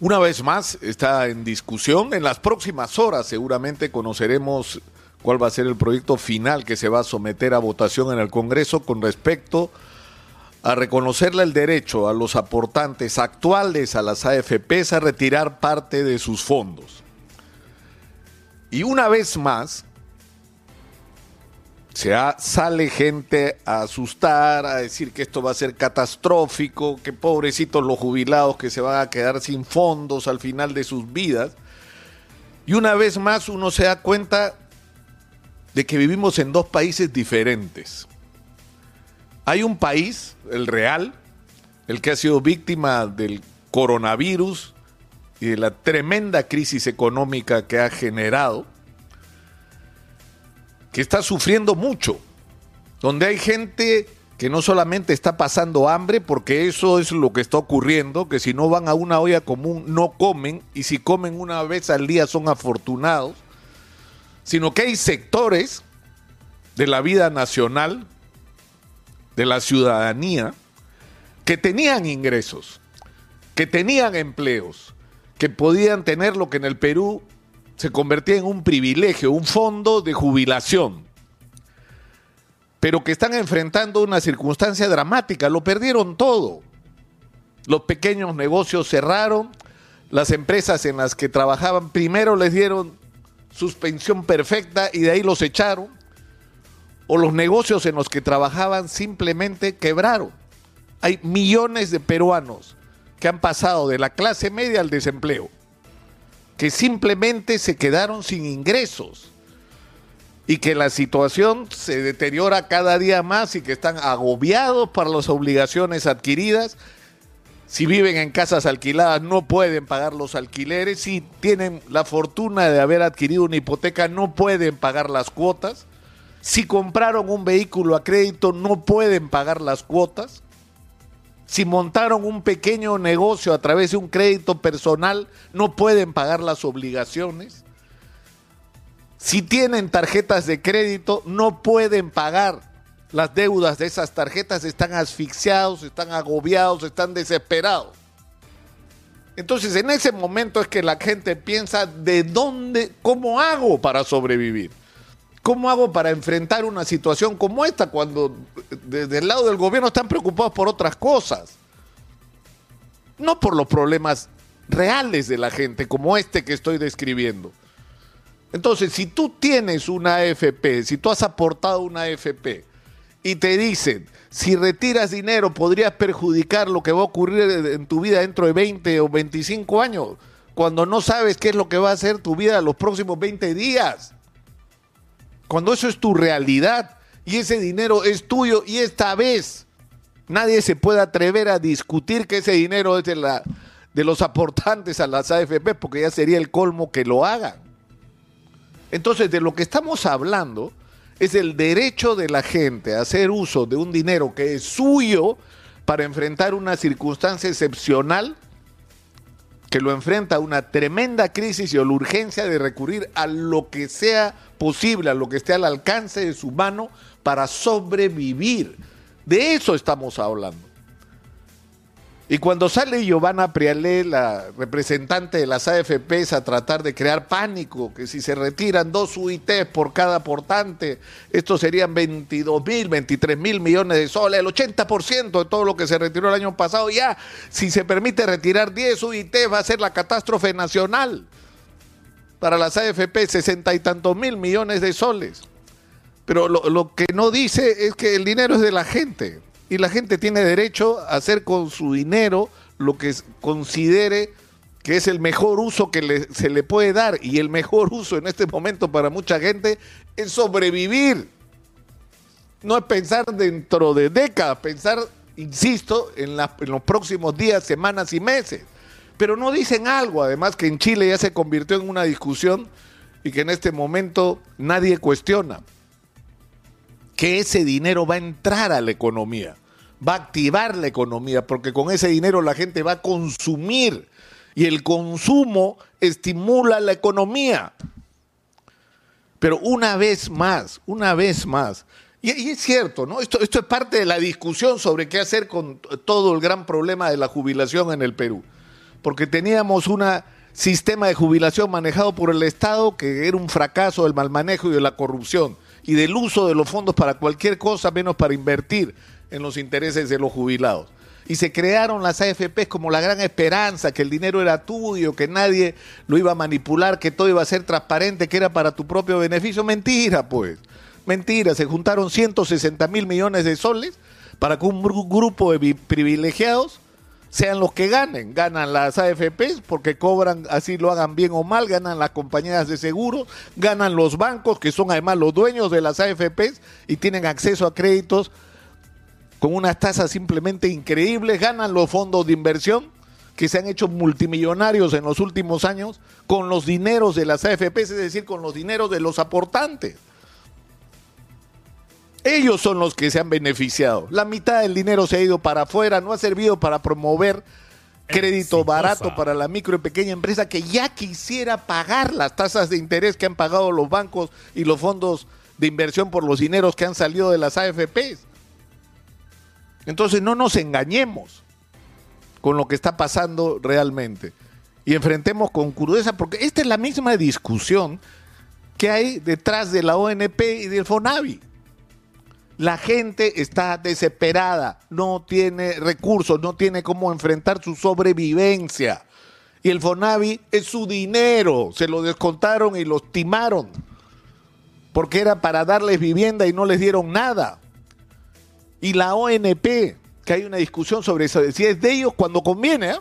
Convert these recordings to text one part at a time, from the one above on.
Una vez más está en discusión. En las próximas horas seguramente conoceremos cuál va a ser el proyecto final que se va a someter a votación en el Congreso con respecto a reconocerle el derecho a los aportantes actuales a las AFPs a retirar parte de sus fondos. Y una vez más, se sale gente a asustar, a decir que esto va a ser catastrófico, que pobrecitos los jubilados que se van a quedar sin fondos al final de sus vidas. Y una vez más uno se da cuenta de que vivimos en dos países diferentes. Hay un país, el real, el que ha sido víctima del coronavirus y de la tremenda crisis económica que ha generado, que está sufriendo mucho, donde hay gente que no solamente está pasando hambre, porque eso es lo que está ocurriendo, que si no van a una olla común no comen, y si comen una vez al día son afortunados, sino que hay sectores de la vida nacional, de la ciudadanía, que tenían ingresos, que tenían empleos, que podían tener lo que en el Perú se convertía en un privilegio, un fondo de jubilación, pero que están enfrentando una circunstancia dramática, lo perdieron todo. Los pequeños negocios cerraron, las empresas en las que trabajaban primero les dieron suspensión perfecta y de ahí los echaron, o los negocios en los que trabajaban simplemente quebraron. Hay millones de peruanos que han pasado de la clase media al desempleo que simplemente se quedaron sin ingresos y que la situación se deteriora cada día más y que están agobiados por las obligaciones adquiridas. Si viven en casas alquiladas no pueden pagar los alquileres, si tienen la fortuna de haber adquirido una hipoteca no pueden pagar las cuotas, si compraron un vehículo a crédito no pueden pagar las cuotas, si montaron un pequeño negocio a través de un crédito personal, no pueden pagar las obligaciones. Si tienen tarjetas de crédito, no pueden pagar las deudas de esas tarjetas, están asfixiados, están agobiados, están desesperados. Entonces, en ese momento es que la gente piensa de dónde, cómo hago para sobrevivir. ¿Cómo hago para enfrentar una situación como esta cuando desde el lado del gobierno están preocupados por otras cosas? No por los problemas reales de la gente como este que estoy describiendo. Entonces, si tú tienes una AFP, si tú has aportado una AFP y te dicen, si retiras dinero podrías perjudicar lo que va a ocurrir en tu vida dentro de 20 o 25 años, cuando no sabes qué es lo que va a hacer tu vida los próximos 20 días cuando eso es tu realidad y ese dinero es tuyo y esta vez nadie se puede atrever a discutir que ese dinero es de, la, de los aportantes a las AFP porque ya sería el colmo que lo hagan. Entonces, de lo que estamos hablando es el derecho de la gente a hacer uso de un dinero que es suyo para enfrentar una circunstancia excepcional que lo enfrenta a una tremenda crisis y a la urgencia de recurrir a lo que sea posible, a lo que esté al alcance de su mano para sobrevivir. De eso estamos hablando. Y cuando sale Giovanna Prialé, la representante de las AFPs, a tratar de crear pánico, que si se retiran dos UITs por cada aportante, estos serían 22 mil, 23 mil millones de soles, el 80% de todo lo que se retiró el año pasado. Ya, si se permite retirar 10 UITs, va a ser la catástrofe nacional. Para las AFP, sesenta y tantos mil millones de soles. Pero lo que no dice es que el dinero es de la gente y la gente tiene derecho a hacer con su dinero lo que considere que es el mejor uso que se le puede dar y el mejor uso en este momento para mucha gente es sobrevivir. No es pensar dentro de décadas, pensar, insisto, en, en los próximos días, semanas y meses. Pero no dicen algo, además que en Chile ya se convirtió en una discusión y que en este momento nadie cuestiona que ese dinero va a entrar a la economía, va a activar la economía, porque con ese dinero la gente va a consumir y el consumo estimula la economía. Pero una vez más, una vez más, y, es cierto, ¿no? Esto, esto es parte de la discusión sobre qué hacer con todo el gran problema de la jubilación en el Perú. porque teníamos un sistema de jubilación manejado por el Estado que era un fracaso del mal manejo y de la corrupción y del uso de los fondos para cualquier cosa menos para invertir en los intereses de los jubilados. Y se crearon las AFPs como la gran esperanza, que el dinero era tuyo, que nadie lo iba a manipular, que todo iba a ser transparente, que era para tu propio beneficio. Mentira, pues. Mentira. Se juntaron 160 mil millones de soles para que un grupo de privilegiados sean los que ganen. Ganan las AFPs porque cobran, así lo hagan bien o mal, ganan las compañías de seguros, ganan los bancos que son además los dueños de las AFPs y tienen acceso a créditos con unas tasas simplemente increíbles, ganan los fondos de inversión que se han hecho multimillonarios en los últimos años con los dineros de las AFPs, es decir, con los dineros de los aportantes. Ellos son los que se han beneficiado. La mitad del dinero se ha ido para afuera, no ha servido para promover crédito barato para la micro y pequeña empresa que ya quisiera pagar las tasas de interés que han pagado los bancos y los fondos de inversión por los dineros que han salido de las AFPs. Entonces no nos engañemos con lo que está pasando realmente y enfrentemos con crudeza, porque esta es la misma discusión que hay detrás de la ONP y del FONAVI. La gente está desesperada, no tiene recursos, no tiene cómo enfrentar su sobrevivencia. Y el Fonavi es su dinero, se lo descontaron y lo timaron, porque era para darles vivienda y no les dieron nada. Y la ONP, que hay una discusión sobre eso, si es de ellos cuando conviene, ¿eh?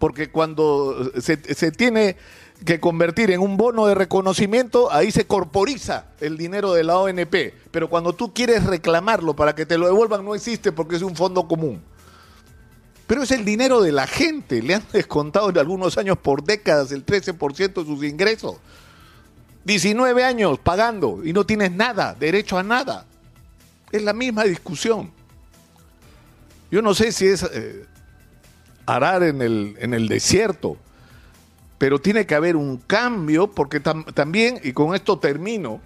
porque cuando se, se tiene que convertir en un bono de reconocimiento, ahí se corporiza el dinero de la ONP. Pero cuando tú quieres reclamarlo para que te lo devuelvan, no existe porque es un fondo común. Pero es el dinero de la gente. Le han descontado en algunos años por décadas el 13% de sus ingresos. 19 años pagando y no tienes nada, derecho a nada. Es la misma discusión. Yo no sé si es eh, arar en el, en el desierto pero tiene que haber un cambio porque también, y con esto termino,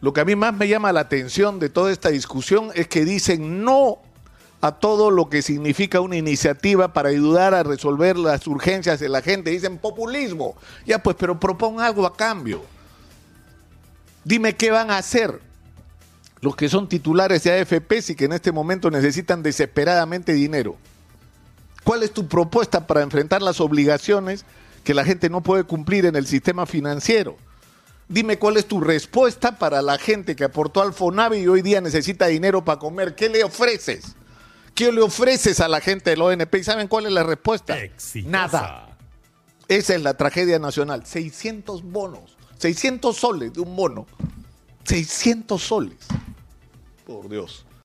lo que a mí más me llama la atención de toda esta discusión es que dicen no a todo lo que significa una iniciativa para ayudar a resolver las urgencias de la gente. Dicen populismo. Ya pues, pero propon algo a cambio. Dime qué van a hacer los que son titulares de AFPs y que en este momento necesitan desesperadamente dinero. ¿Cuál es tu propuesta para enfrentar las obligaciones que la gente no puede cumplir en el sistema financiero. Dime cuál es tu respuesta para la gente que aportó al FONAVI y hoy día necesita dinero para comer. ¿Qué le ofreces? ¿Qué le ofreces a la gente del ONP? ¿Y saben cuál es la respuesta? Nada. Esa es la tragedia nacional. 600 bonos. 600 soles de un bono. 600 soles. Por Dios.